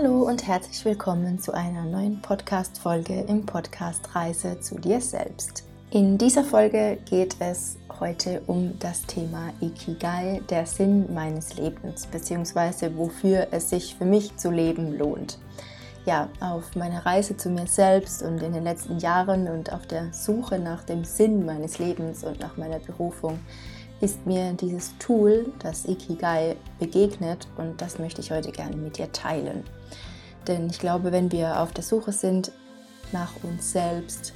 Hallo und herzlich willkommen zu einer neuen Podcast-Folge im Podcast Reise zu dir selbst. In dieser Folge geht es heute um das Thema Ikigai, der Sinn meines Lebens, beziehungsweise wofür es sich für mich zu leben lohnt. Ja, auf meiner Reise zu mir selbst und in den letzten Jahren und auf der Suche nach dem Sinn meines Lebens und nach meiner Berufung ist mir dieses Tool, das Ikigai, begegnet und das möchte ich heute gerne mit dir teilen. Denn ich glaube, wenn wir auf der Suche sind nach uns selbst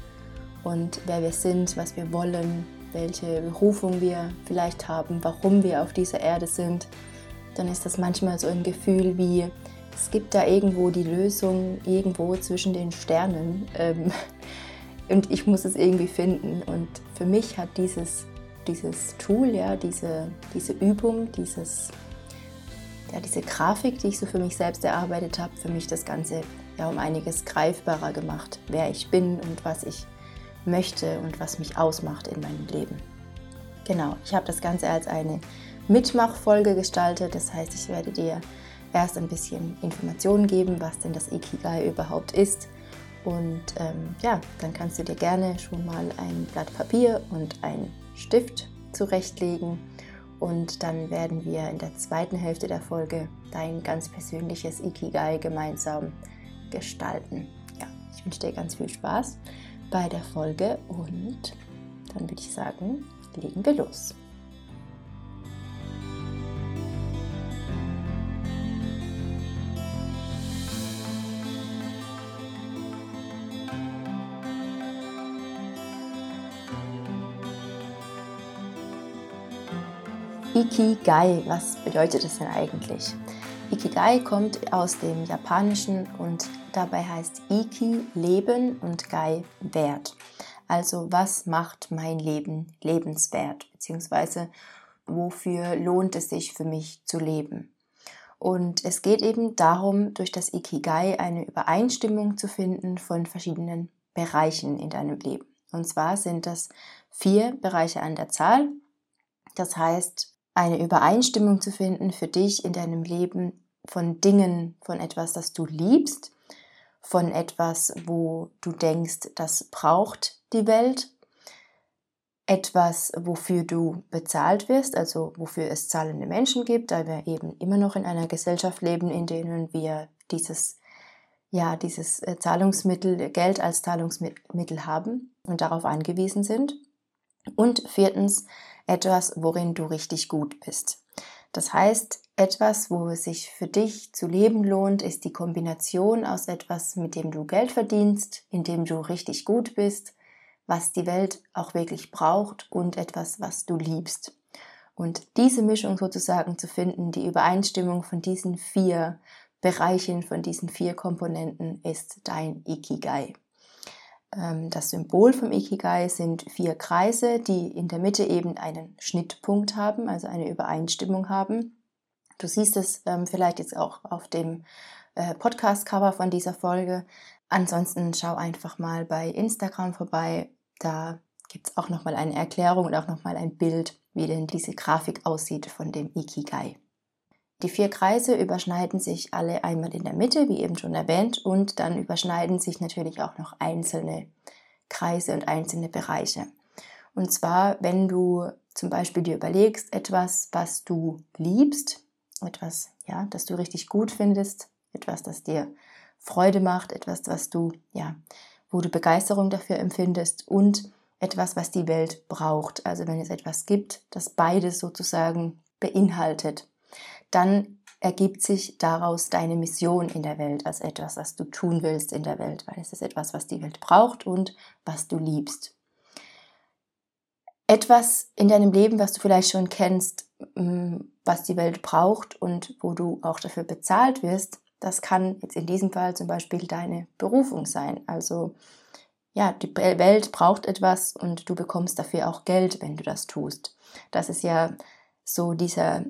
und wer wir sind, was wir wollen, welche Berufung wir vielleicht haben, warum wir auf dieser Erde sind, dann ist das manchmal so ein Gefühl wie, es gibt da irgendwo die Lösung, irgendwo zwischen den Sternen. Ähm, und ich muss es irgendwie finden. Und für mich hat dieses dieses Tool, ja, diese, diese Übung, dieses, ja, diese Grafik, die ich so für mich selbst erarbeitet habe, für mich das Ganze ja um einiges greifbarer gemacht, wer ich bin und was ich möchte und was mich ausmacht in meinem Leben. Genau, ich habe das Ganze als eine Mitmachfolge gestaltet, das heißt, ich werde dir erst ein bisschen Informationen geben, was denn das Ikigai überhaupt ist. Und ähm, ja, dann kannst du dir gerne schon mal ein Blatt Papier und ein Stift zurechtlegen und dann werden wir in der zweiten Hälfte der Folge dein ganz persönliches Ikigai gemeinsam gestalten. Ja, ich wünsche dir ganz viel Spaß bei der Folge und dann würde ich sagen, legen wir los. Ikigai, was bedeutet das denn eigentlich? Ikigai kommt aus dem Japanischen und dabei heißt Iki Leben und Gai Wert. Also was macht mein Leben lebenswert, beziehungsweise wofür lohnt es sich für mich zu leben? Und es geht eben darum, durch das Ikigai eine Übereinstimmung zu finden von verschiedenen Bereichen in deinem Leben. Und zwar sind das vier Bereiche an der Zahl. Das heißt, eine Übereinstimmung zu finden für dich in deinem Leben von Dingen, von etwas, das du liebst, von etwas, wo du denkst, das braucht die Welt, etwas, wofür du bezahlt wirst, also wofür es zahlende Menschen gibt, da wir eben immer noch in einer Gesellschaft leben, in denen wir dieses ja, dieses äh, Zahlungsmittel, Geld als Zahlungsmittel haben und darauf angewiesen sind. Und viertens, etwas, worin du richtig gut bist. Das heißt, etwas, wo es sich für dich zu leben lohnt, ist die Kombination aus etwas, mit dem du Geld verdienst, in dem du richtig gut bist, was die Welt auch wirklich braucht und etwas, was du liebst. Und diese Mischung sozusagen zu finden, die Übereinstimmung von diesen vier Bereichen, von diesen vier Komponenten ist dein Ikigai. Ähm, das Symbol vom Ikigai sind vier Kreise, die in der Mitte eben einen Schnittpunkt haben, also eine Übereinstimmung haben. Du siehst es ähm, vielleicht jetzt auch auf dem äh, Podcast-Cover von dieser Folge. Ansonsten schau einfach mal bei Instagram vorbei. Da gibt es auch nochmal eine Erklärung und auch nochmal ein Bild, wie denn diese Grafik aussieht von dem Ikigai. Die vier Kreise überschneiden sich alle einmal in der Mitte, wie eben schon erwähnt, und dann überschneiden sich natürlich auch noch einzelne Kreise und einzelne Bereiche. Und zwar, wenn du zum Beispiel dir überlegst, etwas, was du liebst, etwas, ja, das du richtig gut findest, etwas, das dir Freude macht, etwas, was du, ja, wo du Begeisterung dafür empfindest und etwas, was die Welt braucht. Also wenn es etwas gibt, das beides sozusagen beinhaltet dann ergibt sich daraus deine Mission in der Welt als etwas, was du tun willst in der Welt, weil es ist etwas, was die Welt braucht und was du liebst. Etwas in deinem Leben, was du vielleicht schon kennst, mm, was die Welt braucht und wo du auch dafür bezahlt wirst, das kann jetzt in diesem Fall zum Beispiel deine Berufung sein. Also ja, die Welt braucht etwas und du bekommst dafür auch Geld, wenn du das tust. Das ist ja so dieser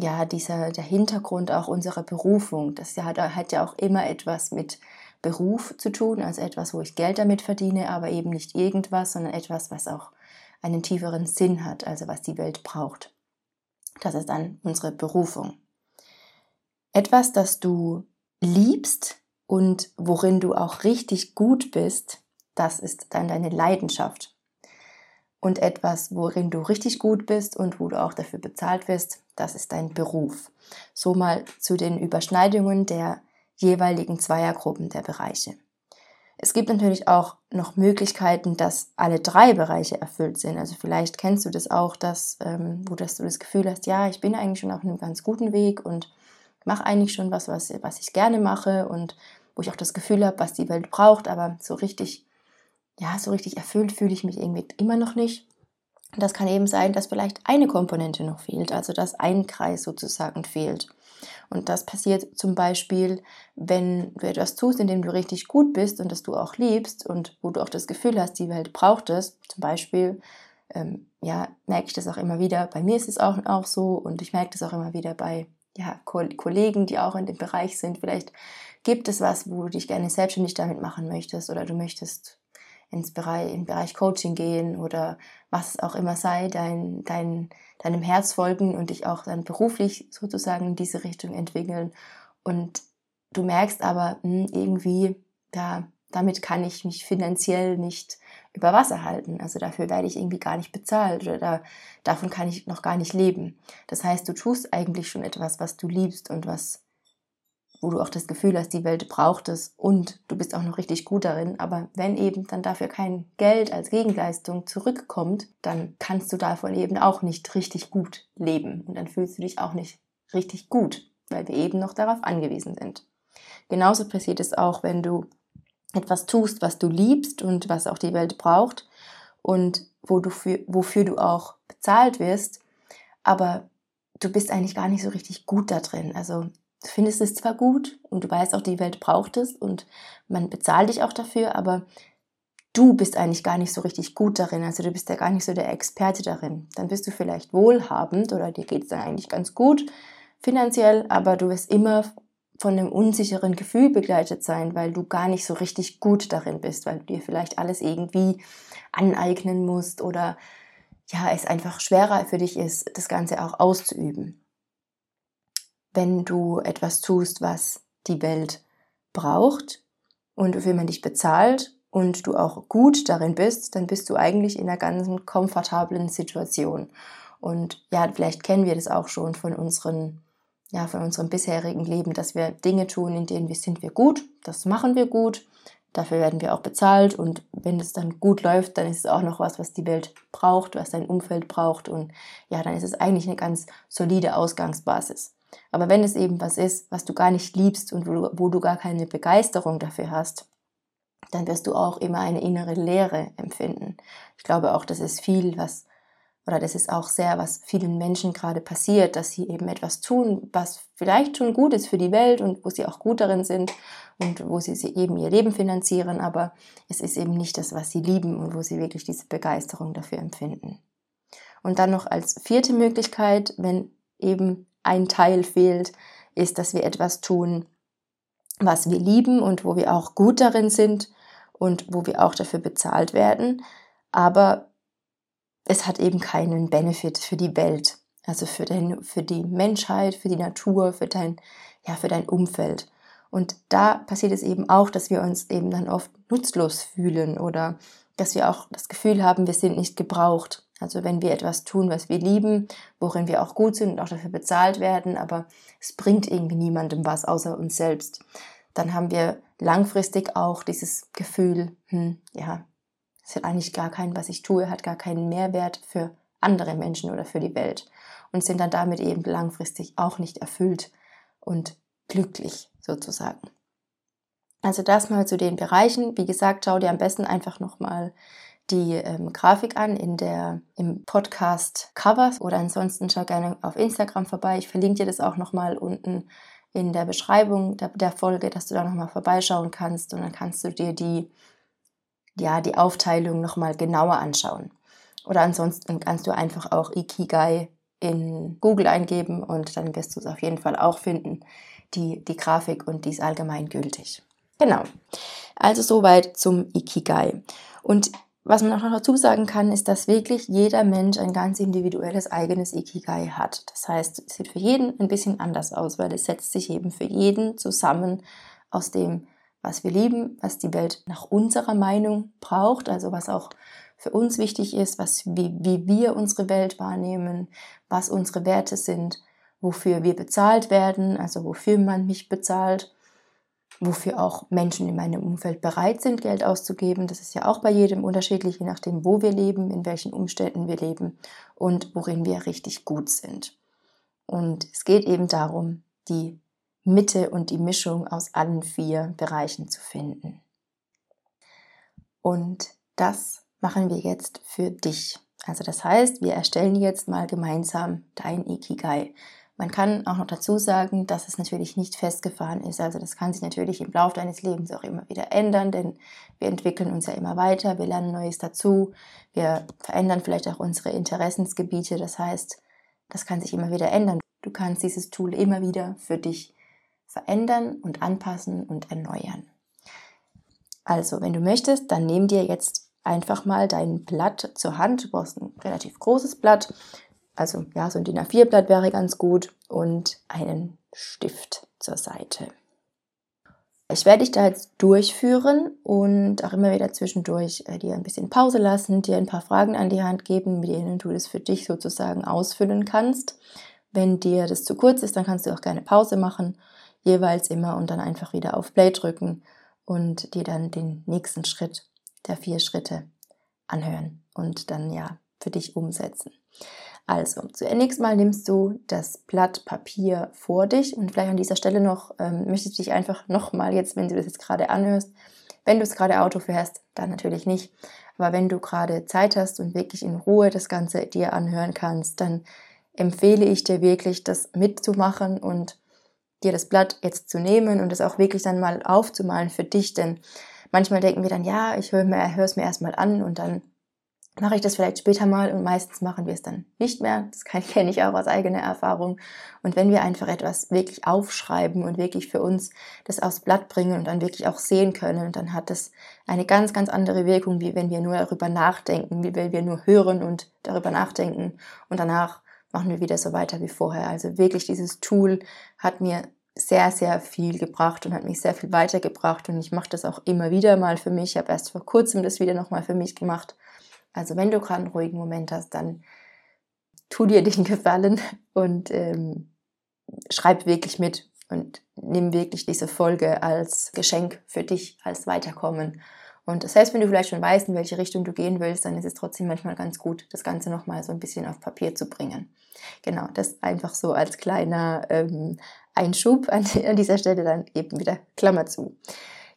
ja, dieser, der Hintergrund auch unserer Berufung. Das hat, hat ja auch immer etwas mit Beruf zu tun, also etwas, wo ich Geld damit verdiene, aber eben nicht irgendwas, sondern etwas, was auch einen tieferen Sinn hat, also was die Welt braucht. Das ist dann unsere Berufung. Etwas, das du liebst und worin du auch richtig gut bist, das ist dann deine Leidenschaft. Und etwas, worin du richtig gut bist und wo du auch dafür bezahlt wirst, das ist dein Beruf. So mal zu den Überschneidungen der jeweiligen Zweiergruppen der Bereiche. Es gibt natürlich auch noch Möglichkeiten, dass alle drei Bereiche erfüllt sind. Also vielleicht kennst du das auch, dass, ähm, wo dass du das Gefühl hast, ja, ich bin eigentlich schon auf einem ganz guten Weg und mache eigentlich schon was, was, was ich gerne mache und wo ich auch das Gefühl habe, was die Welt braucht, aber so richtig, ja, so richtig erfüllt fühle ich mich irgendwie immer noch nicht. Das kann eben sein, dass vielleicht eine Komponente noch fehlt, also dass ein Kreis sozusagen fehlt. Und das passiert zum Beispiel, wenn du etwas tust, in dem du richtig gut bist und das du auch liebst und wo du auch das Gefühl hast, die Welt braucht es. Zum Beispiel, ähm, ja, merke ich das auch immer wieder. Bei mir ist es auch, auch so und ich merke das auch immer wieder bei ja, Kollegen, die auch in dem Bereich sind. Vielleicht gibt es was, wo du dich gerne selbstständig damit machen möchtest oder du möchtest ins Bereich, im Bereich Coaching gehen oder was auch immer sei, dein, dein, deinem Herz folgen und dich auch dann beruflich sozusagen in diese Richtung entwickeln. Und du merkst aber mh, hm, irgendwie, ja, damit kann ich mich finanziell nicht über Wasser halten. Also dafür werde ich irgendwie gar nicht bezahlt oder da, davon kann ich noch gar nicht leben. Das heißt, du tust eigentlich schon etwas, was du liebst und was wo du auch das Gefühl hast, die Welt braucht es und du bist auch noch richtig gut darin. Aber wenn eben dann dafür kein Geld als Gegenleistung zurückkommt, dann kannst du davon eben auch nicht richtig gut leben. Und dann fühlst du dich auch nicht richtig gut, weil wir eben noch darauf angewiesen sind. Genauso passiert es auch, wenn du etwas tust, was du liebst und was auch die Welt braucht und wo du für, wofür du auch bezahlt wirst, aber du bist eigentlich gar nicht so richtig gut da drin. Also du findest es zwar gut und du weißt auch, die Welt braucht es und man bezahlt dich auch dafür, aber du bist eigentlich gar nicht so richtig gut darin, also du bist ja gar nicht so der Experte darin. Dann bist du vielleicht wohlhabend oder dir geht es dann eigentlich ganz gut finanziell, aber du wirst immer von einem unsicheren Gefühl begleitet sein, weil du gar nicht so richtig gut darin bist, weil du dir vielleicht alles irgendwie aneignen musst oder ja, es einfach schwerer für dich ist, das Ganze auch auszuüben wenn du etwas tust, was die Welt braucht und wofür man dich bezahlt und du auch gut darin bist, dann bist du eigentlich in einer ganz komfortablen Situation. Und ja, vielleicht kennen wir das auch schon von unseren ja, von unserem bisherigen Leben, dass wir Dinge tun, in denen wir sind wir gut, das machen wir gut, dafür werden wir auch bezahlt und wenn es dann gut läuft, dann ist es auch noch was, was die Welt braucht, was dein Umfeld braucht und ja, dann ist es eigentlich eine ganz solide Ausgangsbasis. Aber wenn es eben was ist, was du gar nicht liebst und wo du, wo du gar keine Begeisterung dafür hast, dann wirst du auch immer eine innere Leere empfinden. Ich glaube auch, das ist viel, was, oder das ist auch sehr, was vielen Menschen gerade passiert, dass sie eben etwas tun, was vielleicht schon gut ist für die Welt und wo sie auch gut darin sind und wo sie eben ihr Leben finanzieren, aber es ist eben nicht das, was sie lieben und wo sie wirklich diese Begeisterung dafür empfinden. Und dann noch als vierte Möglichkeit, wenn eben ein Teil fehlt, ist, dass wir etwas tun, was wir lieben und wo wir auch gut darin sind und wo wir auch dafür bezahlt werden. Aber es hat eben keinen Benefit für die Welt, also für, den, für die Menschheit, für die Natur, für dein, ja, für dein Umfeld. Und da passiert es eben auch, dass wir uns eben dann oft nutzlos fühlen oder dass wir auch das Gefühl haben, wir sind nicht gebraucht. Also wenn wir etwas tun, was wir lieben, worin wir auch gut sind und auch dafür bezahlt werden, aber es bringt irgendwie niemandem was außer uns selbst, dann haben wir langfristig auch dieses Gefühl, hm, ja, es hat eigentlich gar keinen, was ich tue, hat gar keinen Mehrwert für andere Menschen oder für die Welt und sind dann damit eben langfristig auch nicht erfüllt und glücklich sozusagen. Also das mal zu den Bereichen. Wie gesagt, schau dir am besten einfach nochmal die ähm, Grafik an in der, im Podcast Cover oder ansonsten schau gerne auf Instagram vorbei. Ich verlinke dir das auch nochmal unten in der Beschreibung der, der Folge, dass du da nochmal vorbeischauen kannst und dann kannst du dir die, ja, die Aufteilung nochmal genauer anschauen. Oder ansonsten kannst du einfach auch Ikigai in Google eingeben und dann wirst du es auf jeden Fall auch finden, die, die Grafik und die ist allgemein gültig. Genau. Also soweit zum Ikigai. Und was man auch noch dazu sagen kann, ist, dass wirklich jeder Mensch ein ganz individuelles eigenes Ikigai hat. Das heißt, es sieht für jeden ein bisschen anders aus, weil es setzt sich eben für jeden zusammen aus dem, was wir lieben, was die Welt nach unserer Meinung braucht, also was auch für uns wichtig ist, was, wie, wie wir unsere Welt wahrnehmen, was unsere Werte sind, wofür wir bezahlt werden, also wofür man mich bezahlt wofür auch Menschen in meinem Umfeld bereit sind, Geld auszugeben. Das ist ja auch bei jedem unterschiedlich, je nachdem, wo wir leben, in welchen Umständen wir leben und worin wir richtig gut sind. Und es geht eben darum, die Mitte und die Mischung aus allen vier Bereichen zu finden. Und das machen wir jetzt für dich. Also das heißt, wir erstellen jetzt mal gemeinsam dein Ikigai. Man kann auch noch dazu sagen, dass es natürlich nicht festgefahren ist. Also das kann sich natürlich im Laufe deines Lebens auch immer wieder ändern, denn wir entwickeln uns ja immer weiter, wir lernen Neues dazu, wir verändern vielleicht auch unsere Interessensgebiete. Das heißt, das kann sich immer wieder ändern. Du kannst dieses Tool immer wieder für dich verändern und anpassen und erneuern. Also, wenn du möchtest, dann nimm dir jetzt einfach mal dein Blatt zur Hand. Du brauchst ein relativ großes Blatt also ja, so ein DIN A4-Blatt wäre ganz gut und einen Stift zur Seite. Ich werde dich da jetzt durchführen und auch immer wieder zwischendurch äh, dir ein bisschen Pause lassen, dir ein paar Fragen an die Hand geben, mit denen du das für dich sozusagen ausfüllen kannst. Wenn dir das zu kurz ist, dann kannst du auch gerne Pause machen, jeweils immer und dann einfach wieder auf Play drücken und dir dann den nächsten Schritt der vier Schritte anhören und dann ja für dich umsetzen. Also, zunächst mal nimmst du das Blatt Papier vor dich und vielleicht an dieser Stelle noch ähm, möchte ich dich einfach nochmal jetzt, wenn du das jetzt gerade anhörst, wenn du es gerade Auto fährst, dann natürlich nicht, aber wenn du gerade Zeit hast und wirklich in Ruhe das Ganze dir anhören kannst, dann empfehle ich dir wirklich, das mitzumachen und dir das Blatt jetzt zu nehmen und es auch wirklich dann mal aufzumalen für dich, denn manchmal denken wir dann, ja, ich höre es mir erstmal an und dann mache ich das vielleicht später mal und meistens machen wir es dann nicht mehr. Das kenne ich auch aus eigener Erfahrung. Und wenn wir einfach etwas wirklich aufschreiben und wirklich für uns das aufs Blatt bringen und dann wirklich auch sehen können, dann hat das eine ganz, ganz andere Wirkung, wie wenn wir nur darüber nachdenken, wie wenn wir nur hören und darüber nachdenken und danach machen wir wieder so weiter wie vorher. Also wirklich dieses Tool hat mir sehr, sehr viel gebracht und hat mich sehr viel weitergebracht und ich mache das auch immer wieder mal für mich. Ich habe erst vor kurzem das wieder nochmal für mich gemacht also wenn du gerade einen ruhigen Moment hast, dann tu dir den Gefallen und ähm, schreib wirklich mit und nimm wirklich diese Folge als Geschenk für dich, als Weiterkommen. Und das heißt, wenn du vielleicht schon weißt, in welche Richtung du gehen willst, dann ist es trotzdem manchmal ganz gut, das Ganze nochmal so ein bisschen auf Papier zu bringen. Genau, das einfach so als kleiner ähm, Einschub an, an dieser Stelle dann eben wieder Klammer zu.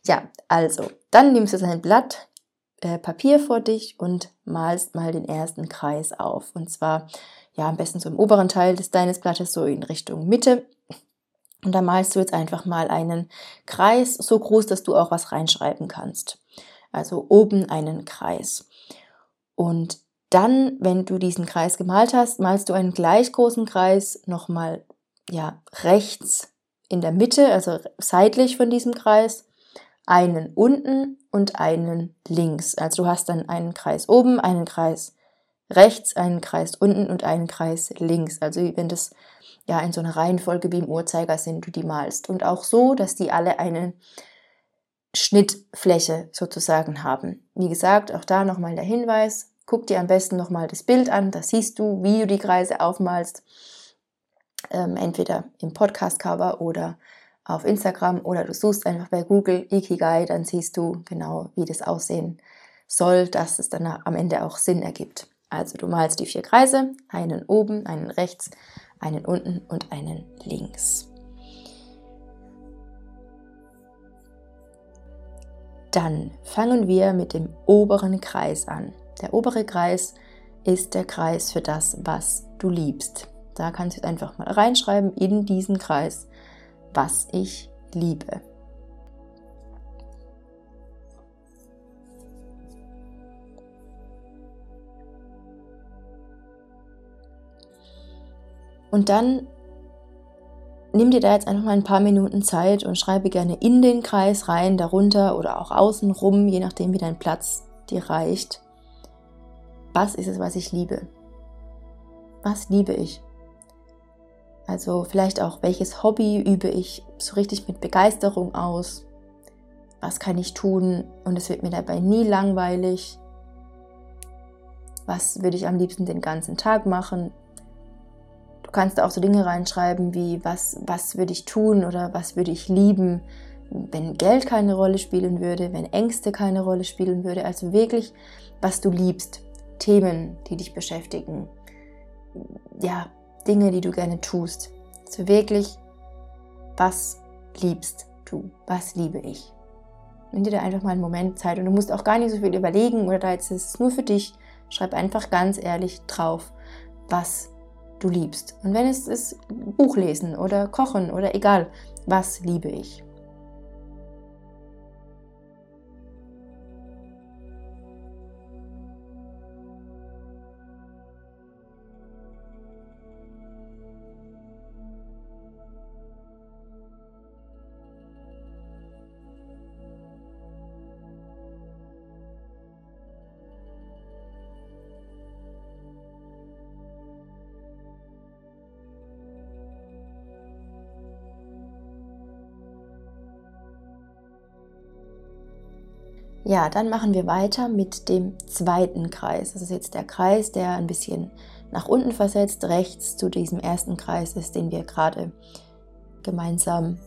Ja, also, dann nimmst du dein Blatt, äh, Papier vor dich und malst mal den ersten Kreis auf. Und zwar ja am besten so im oberen Teil des deines Blattes, so in Richtung Mitte. Und da malst du jetzt einfach mal einen Kreis so groß, dass du auch was reinschreiben kannst. Also oben einen Kreis. Und dann, wenn du diesen Kreis gemalt hast, malst du einen gleich großen Kreis nochmal ja, rechts in der Mitte, also seitlich von diesem Kreis einen unten und einen links. Also du hast dann einen Kreis oben, einen Kreis rechts, einen Kreis unten und einen Kreis links. Also wenn das ja in so einer Reihenfolge wie im Uhrzeigersinn du die malst. Und auch so, dass die alle eine Schnittfläche sozusagen haben. Wie gesagt, auch da nochmal der Hinweis, guck dir am besten nochmal das Bild an, da siehst du, wie du die Kreise aufmalst. Ähm, entweder im Podcast-Cover oder auf Instagram oder du suchst einfach bei Google Ikigai, dann siehst du genau, wie das aussehen soll, dass es dann am Ende auch Sinn ergibt. Also du malst die vier Kreise, einen oben, einen rechts, einen unten und einen links. Dann fangen wir mit dem oberen Kreis an. Der obere Kreis ist der Kreis für das, was du liebst. Da kannst du einfach mal reinschreiben in diesen Kreis, was ich liebe. Und dann nimm dir da jetzt einfach mal ein paar Minuten Zeit und schreibe gerne in den Kreis rein, darunter oder auch außen rum, je nachdem wie dein Platz dir reicht, was ist es, was ich liebe? Was liebe ich? Also vielleicht auch, welches Hobby übe ich so richtig mit Begeisterung aus? Was kann ich tun und es wird mir dabei nie langweilig? Was würde ich am liebsten den ganzen Tag machen? Du kannst auch so Dinge reinschreiben wie, was, was würde ich tun oder was würde ich lieben, wenn Geld keine Rolle spielen würde, wenn Ängste keine Rolle spielen würde. Also wirklich, was du liebst, Themen, die dich beschäftigen, ja, Dinge, die du gerne tust. Also wirklich, was liebst du, was liebe ich. Nimm dir da einfach mal einen Moment Zeit und du musst auch gar nicht so viel überlegen oder da jetzt ist es nur für dich. Schreib einfach ganz ehrlich drauf, was du liebst. Und wenn es ist Buch lesen oder kochen oder egal, was liebe ich. Ja, dann machen wir weiter mit dem zweiten Kreis. Das ist jetzt der Kreis, der ein bisschen nach unten versetzt, rechts zu diesem ersten Kreis ist, den wir gerade gemeinsam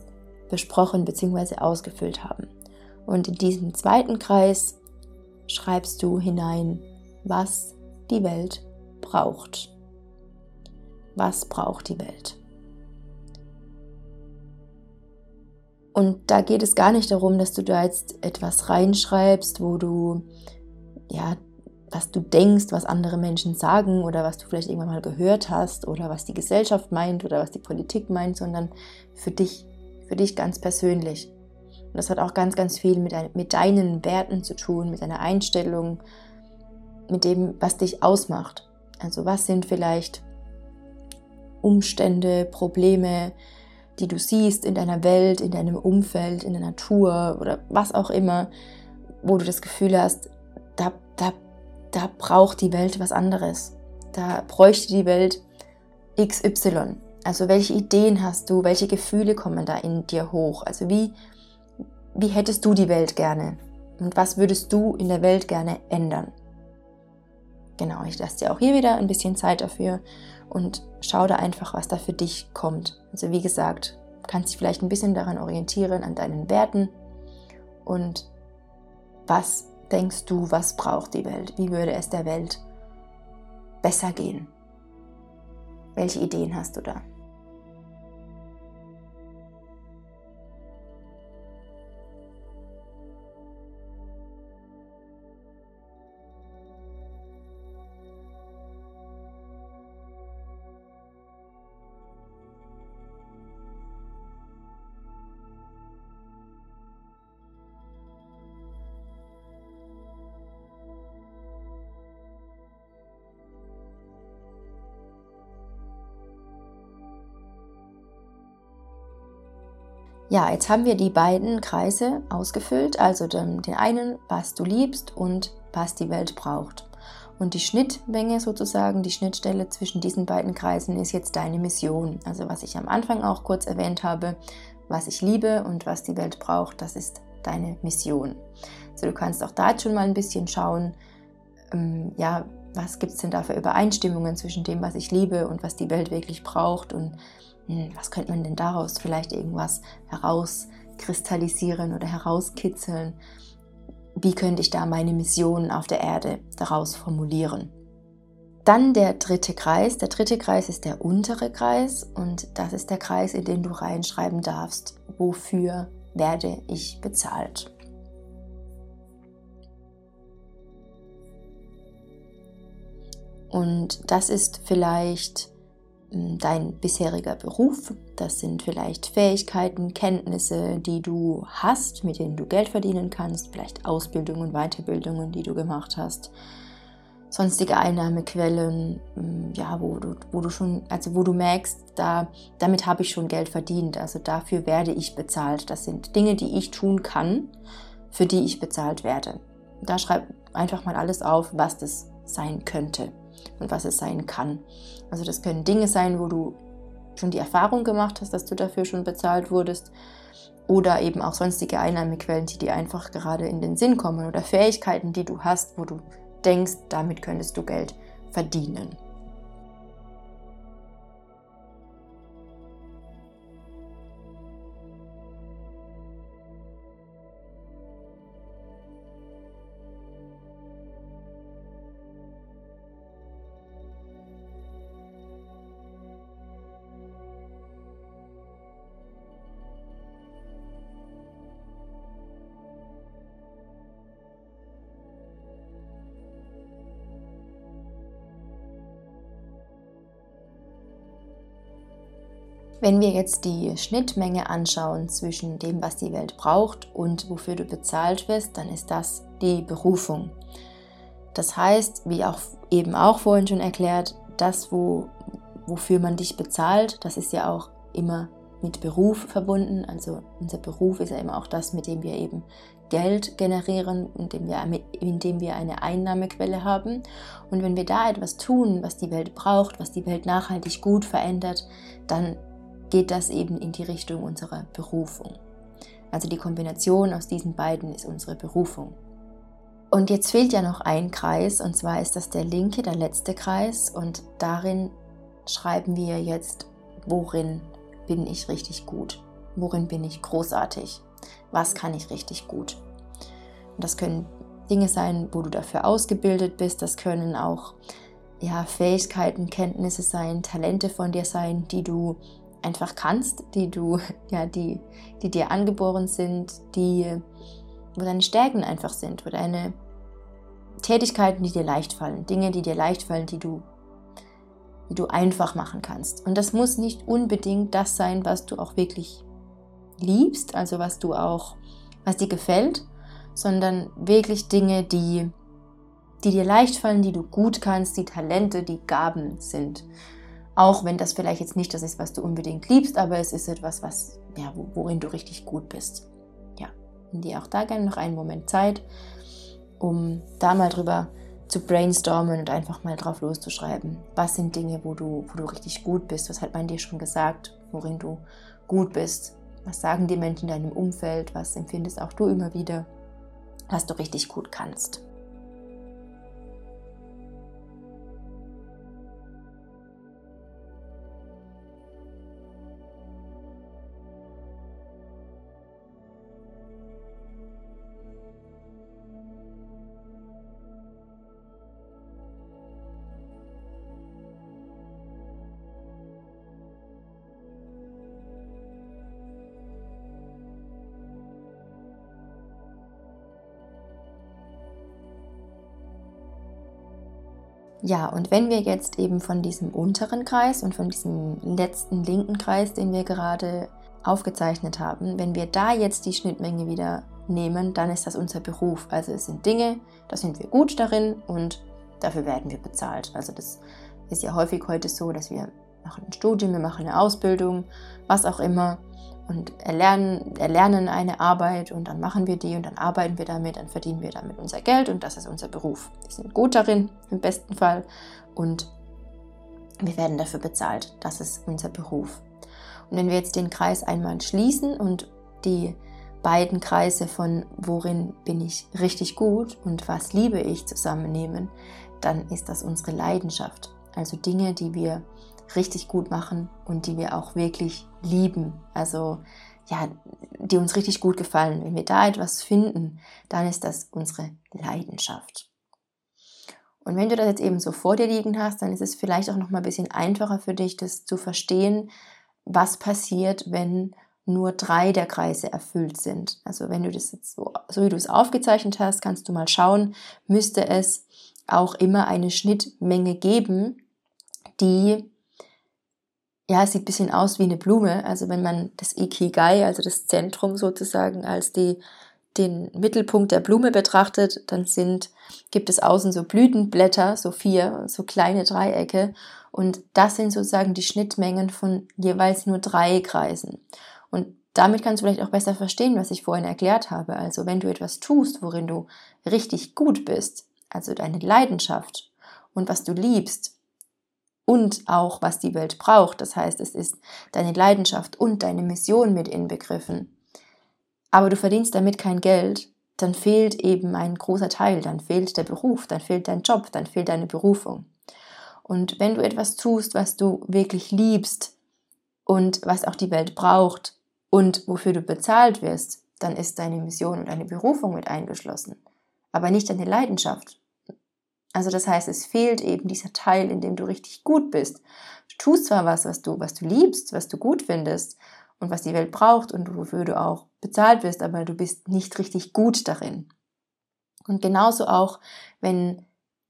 besprochen bzw. ausgefüllt haben. Und in diesem zweiten Kreis schreibst du hinein, was die Welt braucht. Was braucht die Welt? Und da geht es gar nicht darum, dass du da jetzt etwas reinschreibst, wo du, ja, was du denkst, was andere Menschen sagen oder was du vielleicht irgendwann mal gehört hast oder was die Gesellschaft meint oder was die Politik meint, sondern für dich, für dich ganz persönlich. Und das hat auch ganz, ganz viel mit, mit deinen Werten zu tun, mit deiner Einstellung, mit dem, was dich ausmacht. Also was sind vielleicht Umstände, Probleme, die du siehst in deiner Welt, in deinem Umfeld, in der Natur oder was auch immer, wo du das Gefühl hast, da, da, da braucht die Welt was anderes. Da bräuchte die Welt XY. Also welche Ideen hast du, welche Gefühle kommen da in dir hoch? Also wie, wie hättest du die Welt gerne? Und was würdest du in der Welt gerne ändern? Genau, ich lasse dir auch hier wieder ein bisschen Zeit dafür und schau da einfach, was da für dich kommt. Also wie gesagt, kannst dich vielleicht ein bisschen daran orientieren, an deinen Werten und was denkst du, was braucht die Welt? Wie würde es der Welt besser gehen? Welche Ideen hast du da? Ja, jetzt haben wir die beiden Kreise ausgefüllt, also den, den einen, was du liebst und was die Welt braucht. Und die Schnittmenge sozusagen, die Schnittstelle zwischen diesen beiden Kreisen ist jetzt deine Mission. Also was ich am Anfang auch kurz erwähnt habe, was ich liebe und was die Welt braucht, das ist deine Mission. Also du kannst auch da schon mal ein bisschen schauen, ähm, ja, was gibt es denn da für Übereinstimmungen zwischen dem, was ich liebe und was die Welt wirklich braucht und hm, was könnte man denn daraus vielleicht irgendwas herauskristallisieren oder herauskitzeln? Wie könnte ich da meine Mission auf der Erde daraus formulieren? Dann der dritte Kreis. Der dritte Kreis ist der untere Kreis und das ist der Kreis, in den du reinschreiben darfst, wofür werde ich bezahlt. Und das ist vielleicht dein bisheriger Beruf. Das sind vielleicht Fähigkeiten, Kenntnisse, die du hast, mit denen du Geld verdienen kannst, vielleicht Ausbildungen, Weiterbildungen, die du gemacht hast, sonstige Einnahmequellen, ja, wo du, wo du schon, also wo du merkst, da, damit habe ich schon Geld verdient, also dafür werde ich bezahlt. Das sind Dinge, die ich tun kann, für die ich bezahlt werde. Da schreib einfach mal alles auf, was das sein könnte und was es sein kann. Also das können Dinge sein, wo du schon die Erfahrung gemacht hast, dass du dafür schon bezahlt wurdest oder eben auch sonstige Einnahmequellen, die dir einfach gerade in den Sinn kommen oder Fähigkeiten, die du hast, wo du denkst, damit könntest du Geld verdienen. Wenn wir jetzt die Schnittmenge anschauen zwischen dem, was die Welt braucht und wofür du bezahlt wirst, dann ist das die Berufung. Das heißt, wie auch eben auch vorhin schon erklärt, das, wo, wofür man dich bezahlt, das ist ja auch immer mit Beruf verbunden. Also unser Beruf ist ja immer auch das, mit dem wir eben Geld generieren, indem wir, indem wir eine Einnahmequelle haben. Und wenn wir da etwas tun, was die Welt braucht, was die Welt nachhaltig gut verändert, dann geht das eben in die Richtung unserer Berufung. Also die Kombination aus diesen beiden ist unsere Berufung. Und jetzt fehlt ja noch ein Kreis, und zwar ist das der linke, der letzte Kreis, und darin schreiben wir jetzt, worin bin ich richtig gut, worin bin ich großartig, was kann ich richtig gut. Und das können Dinge sein, wo du dafür ausgebildet bist, das können auch ja, Fähigkeiten, Kenntnisse sein, Talente von dir sein, die du einfach kannst, die du, ja, die, die dir angeboren sind, die, wo deine Stärken einfach sind, wo deine Tätigkeiten, die dir leicht fallen, Dinge, die dir leicht fallen, die du, die du einfach machen kannst. Und das muss nicht unbedingt das sein, was du auch wirklich liebst, also was du auch, was dir gefällt, sondern wirklich Dinge, die, die dir leicht fallen, die du gut kannst, die Talente, die Gaben sind. Auch wenn das vielleicht jetzt nicht das ist, was du unbedingt liebst, aber es ist etwas, was, ja, worin du richtig gut bist. Ja, nimm dir auch da gerne noch einen Moment Zeit, um da mal drüber zu brainstormen und einfach mal drauf loszuschreiben. Was sind Dinge, wo du, wo du richtig gut bist? Was hat man dir schon gesagt, worin du gut bist? Was sagen die Menschen in deinem Umfeld? Was empfindest auch du immer wieder, was du richtig gut kannst? Ja, und wenn wir jetzt eben von diesem unteren Kreis und von diesem letzten linken Kreis, den wir gerade aufgezeichnet haben, wenn wir da jetzt die Schnittmenge wieder nehmen, dann ist das unser Beruf. Also es sind Dinge, da sind wir gut darin und dafür werden wir bezahlt. Also das ist ja häufig heute so, dass wir machen ein Studium, wir machen eine Ausbildung, was auch immer und erlernen, erlernen eine Arbeit und dann machen wir die und dann arbeiten wir damit, dann verdienen wir damit unser Geld und das ist unser Beruf. Wir sind gut darin, im besten Fall, und wir werden dafür bezahlt. Das ist unser Beruf. Und wenn wir jetzt den Kreis einmal schließen und die beiden Kreise von worin bin ich richtig gut und was liebe ich zusammennehmen, dann ist das unsere Leidenschaft. Also Dinge, die wir richtig gut machen und die wir auch wirklich lieben. Also ja, die uns richtig gut gefallen. Wenn wir da etwas finden, dann ist das unsere Leidenschaft. Und wenn du das jetzt eben so vor dir liegen hast, dann ist es vielleicht auch noch mal ein bisschen einfacher für dich, das zu verstehen, was passiert, wenn nur drei der Kreise erfüllt sind. Also wenn du das jetzt so, so wie du es aufgezeichnet hast, kannst du mal schauen, müsste es auch immer eine Schnittmenge geben, die ja, es sieht ein bisschen aus wie eine Blume. Also wenn man das Ikigai, also das Zentrum sozusagen, als die, den Mittelpunkt der Blume betrachtet, dann sind, gibt es außen so Blütenblätter, so vier, so kleine Dreiecke. Und das sind sozusagen die Schnittmengen von jeweils nur drei Kreisen. Und damit kannst du vielleicht auch besser verstehen, was ich vorhin erklärt habe. Also wenn du etwas tust, worin du richtig gut bist, also deine Leidenschaft, und was du liebst und auch was die Welt braucht. Das heißt, es ist deine Leidenschaft und deine Mission mit inbegriffen. Aber du verdienst damit kein Geld, dann fehlt eben ein großer Teil, dann fehlt der Beruf, dann fehlt dein Job, dann fehlt deine Berufung. Und wenn du etwas tust, was du wirklich liebst und was auch die Welt braucht und wofür du bezahlt wirst, dann ist deine Mission und deine Berufung mit eingeschlossen, aber nicht deine Leidenschaft. Also das heißt, es fehlt eben dieser Teil, in dem du richtig gut bist. Du tust zwar was, was du, was du liebst, was du gut findest und was die Welt braucht und wofür du auch bezahlt wirst, aber du bist nicht richtig gut darin. Und genauso auch, wenn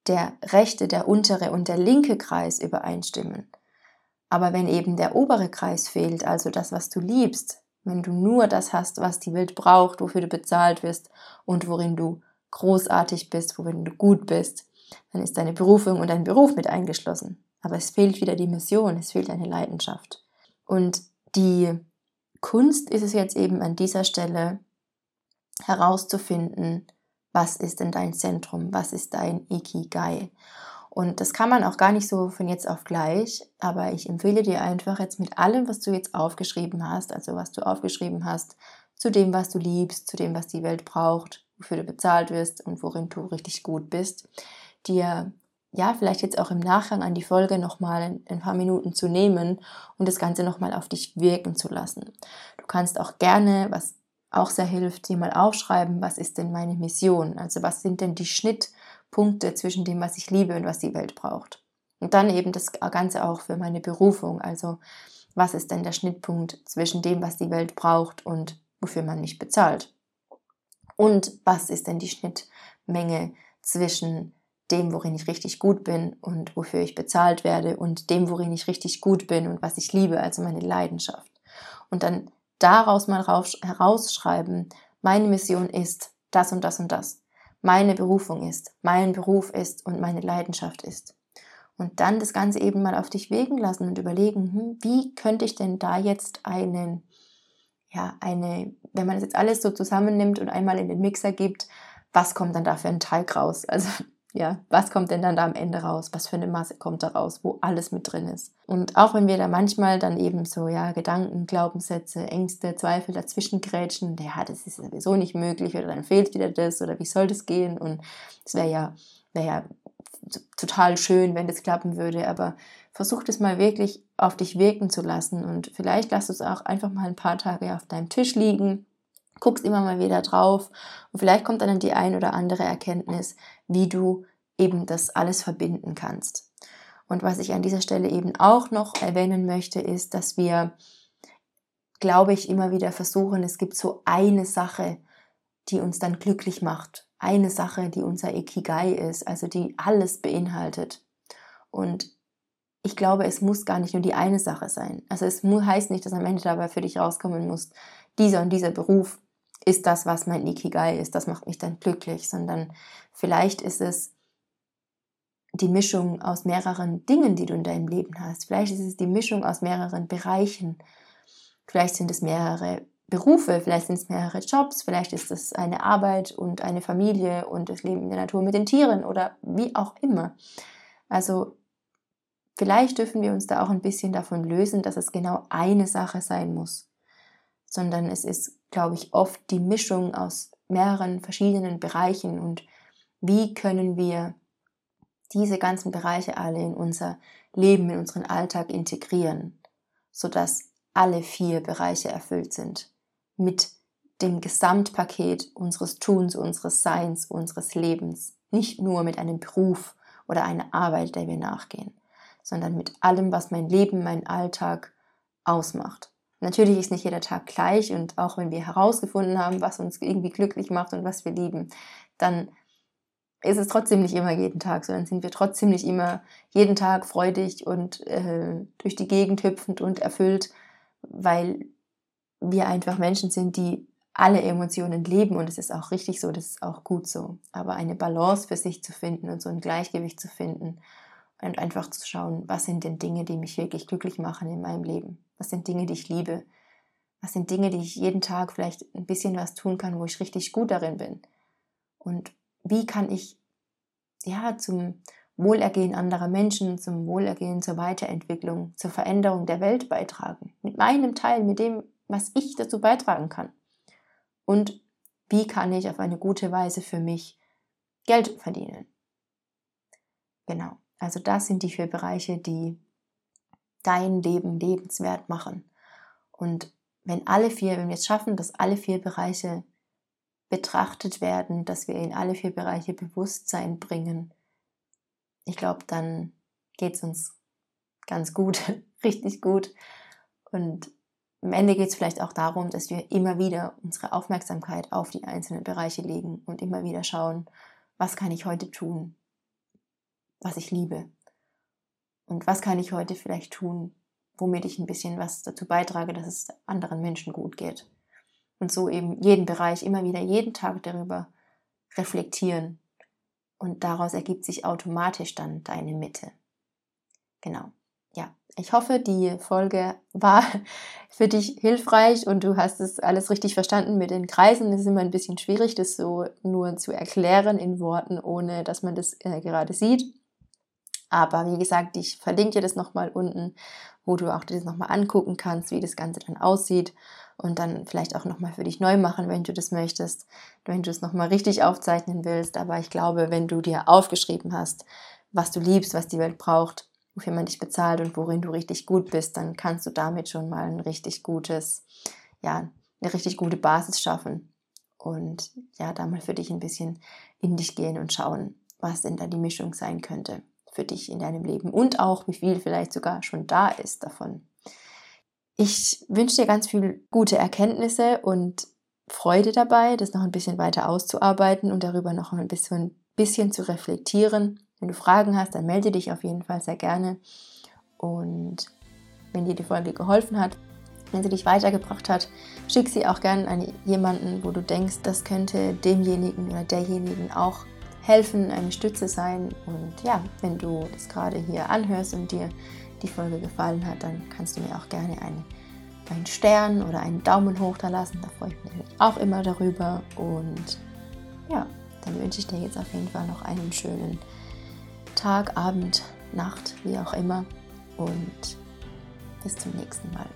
der rechte, der untere und der linke Kreis übereinstimmen. Aber wenn eben der obere Kreis fehlt, also das, was du liebst, wenn du nur das hast, was die Welt braucht, wofür du bezahlt wirst und worin du großartig bist, worin du gut bist, dann ist deine Berufung und dein Beruf mit eingeschlossen. Aber es fehlt wieder die Mission, es fehlt eine Leidenschaft. Und die Kunst ist es jetzt eben an dieser Stelle herauszufinden, was ist denn dein Zentrum, was ist dein Ikigai. Und das kann man auch gar nicht so von jetzt auf gleich, aber ich empfehle dir einfach jetzt mit allem, was du jetzt aufgeschrieben hast, also was du aufgeschrieben hast, zu dem, was du liebst, zu dem, was die Welt braucht, wofür du bezahlt wirst und worin du richtig gut bist, dir ja, vielleicht jetzt auch im Nachgang an die Folge nochmal ein paar Minuten zu nehmen und das Ganze nochmal auf dich wirken zu lassen. Du kannst auch gerne, was auch sehr hilft, dir mal aufschreiben, was ist denn meine Mission? Also was sind denn die Schnittpunkte zwischen dem, was ich liebe und was die Welt braucht? Und dann eben das Ganze auch für meine Berufung. Also was ist denn der Schnittpunkt zwischen dem, was die Welt braucht und wofür man mich bezahlt? Und was ist denn die Schnittmenge zwischen dem, worin ich richtig gut bin und wofür ich bezahlt werde und dem, worin ich richtig gut bin und was ich liebe, also meine Leidenschaft. Und dann daraus mal herausschreiben, meine Mission ist das und das und das. Meine Berufung ist, mein Beruf ist und meine Leidenschaft ist. Und dann das Ganze eben mal auf dich wegen lassen und überlegen, hm, wie könnte ich denn da jetzt einen, ja, eine, wenn man das jetzt alles so zusammennimmt und einmal in den Mixer gibt, was kommt dann da für ein Teig raus? Also ja, was kommt denn dann da am Ende raus? Was für eine Masse kommt da raus, wo alles mit drin ist? Und auch wenn wir da manchmal dann eben so, ja, Gedanken, Glaubenssätze, Ängste, Zweifel dazwischen grätschen, ja, das ist sowieso nicht möglich oder dann fehlt wieder das oder wie soll das gehen? Und es wäre ja, wäre ja total schön, wenn das klappen würde, aber versuch das mal wirklich auf dich wirken zu lassen und vielleicht lass es auch einfach mal ein paar Tage auf deinem Tisch liegen guckst immer mal wieder drauf und vielleicht kommt dann die ein oder andere Erkenntnis, wie du eben das alles verbinden kannst. Und was ich an dieser Stelle eben auch noch erwähnen möchte, ist, dass wir, glaube ich, immer wieder versuchen, es gibt so eine Sache, die uns dann glücklich macht. Eine Sache, die unser Ikigai ist, also die alles beinhaltet. Und ich glaube, es muss gar nicht nur die eine Sache sein. Also es heißt nicht, dass am Ende dabei für dich rauskommen muss, dieser und dieser Beruf ist das, was mein Ikigai ist, das macht mich dann glücklich, sondern vielleicht ist es die Mischung aus mehreren Dingen, die du in deinem Leben hast. Vielleicht ist es die Mischung aus mehreren Bereichen. Vielleicht sind es mehrere Berufe, vielleicht sind es mehrere Jobs, vielleicht ist es eine Arbeit und eine Familie und das Leben in der Natur mit den Tieren oder wie auch immer. Also vielleicht dürfen wir uns da auch ein bisschen davon lösen, dass es genau eine Sache sein muss, sondern es ist glaube ich, oft die Mischung aus mehreren verschiedenen Bereichen und wie können wir diese ganzen Bereiche alle in unser Leben, in unseren Alltag integrieren, sodass alle vier Bereiche erfüllt sind mit dem Gesamtpaket unseres Tuns, unseres Seins, unseres Lebens, nicht nur mit einem Beruf oder einer Arbeit, der wir nachgehen, sondern mit allem, was mein Leben, mein Alltag ausmacht. Natürlich ist nicht jeder Tag gleich und auch wenn wir herausgefunden haben, was uns irgendwie glücklich macht und was wir lieben, dann ist es trotzdem nicht immer jeden Tag, sondern sind wir trotzdem nicht immer jeden Tag freudig und äh, durch die Gegend hüpfend und erfüllt, weil wir einfach Menschen sind, die alle Emotionen leben und es ist auch richtig so, das ist auch gut so. Aber eine Balance für sich zu finden und so ein Gleichgewicht zu finden und einfach zu schauen, was sind denn Dinge, die mich wirklich glücklich machen in meinem Leben? Was sind Dinge, die ich liebe? Was sind Dinge, die ich jeden Tag vielleicht ein bisschen was tun kann, wo ich richtig gut darin bin? Und wie kann ich ja zum Wohlergehen anderer Menschen, zum Wohlergehen, zur Weiterentwicklung, zur Veränderung der Welt beitragen. Mit meinem Teil, mit dem, was ich dazu beitragen kann. Und wie kann ich auf eine gute Weise für mich Geld verdienen. Genau, also das sind die vier Bereiche, die dein Leben lebenswert machen. Und wenn alle vier, wenn wir es schaffen, dass alle vier Bereiche betrachtet werden, dass wir in alle vier Bereiche Bewusstsein bringen, ich glaube, dann geht es uns ganz gut, richtig gut. Und am Ende geht es vielleicht auch darum, dass wir immer wieder unsere Aufmerksamkeit auf die einzelnen Bereiche legen und immer wieder schauen, was kann ich heute tun, was ich liebe. Und was kann ich heute vielleicht tun, womit ich ein bisschen was dazu beitrage, dass es anderen Menschen gut geht. Und so eben jeden Bereich immer wieder, jeden Tag darüber reflektieren und daraus ergibt sich automatisch dann deine Mitte. Genau. Ja, ich hoffe, die Folge war für dich hilfreich und du hast es alles richtig verstanden mit den Kreisen. Es ist immer ein bisschen schwierig, das so nur zu erklären in Worten, ohne dass man das äh, gerade sieht. Aber wie gesagt, ich verlinke dir das nochmal unten, wo du auch das nochmal angucken kannst, wie das Ganze dann aussieht und dann vielleicht auch nochmal für dich neu machen, wenn du das möchtest, wenn du es nochmal richtig aufzeichnen willst. Aber ich glaube, wenn du dir aufgeschrieben hast, was du liebst, was die Welt braucht, wofür man dich bezahlt und worin du richtig gut bist, dann kannst du damit schon mal ein richtig gutes, ja, eine richtig gute Basis schaffen. Und ja, da mal für dich ein bisschen in dich gehen und schauen, was denn da die Mischung sein könnte für dich in deinem Leben und auch wie viel vielleicht sogar schon da ist davon. Ich wünsche dir ganz viel gute Erkenntnisse und Freude dabei, das noch ein bisschen weiter auszuarbeiten und darüber noch ein bisschen, bisschen zu reflektieren. Wenn du Fragen hast, dann melde dich auf jeden Fall sehr gerne. Und wenn dir die Folge geholfen hat, wenn sie dich weitergebracht hat, schick sie auch gerne an jemanden, wo du denkst, das könnte demjenigen oder derjenigen auch helfen, eine Stütze sein. Und ja, wenn du das gerade hier anhörst und dir die Folge gefallen hat, dann kannst du mir auch gerne einen, einen Stern oder einen Daumen hoch da lassen. Da freue ich mich auch immer darüber. Und ja, dann wünsche ich dir jetzt auf jeden Fall noch einen schönen Tag, Abend, Nacht, wie auch immer. Und bis zum nächsten Mal.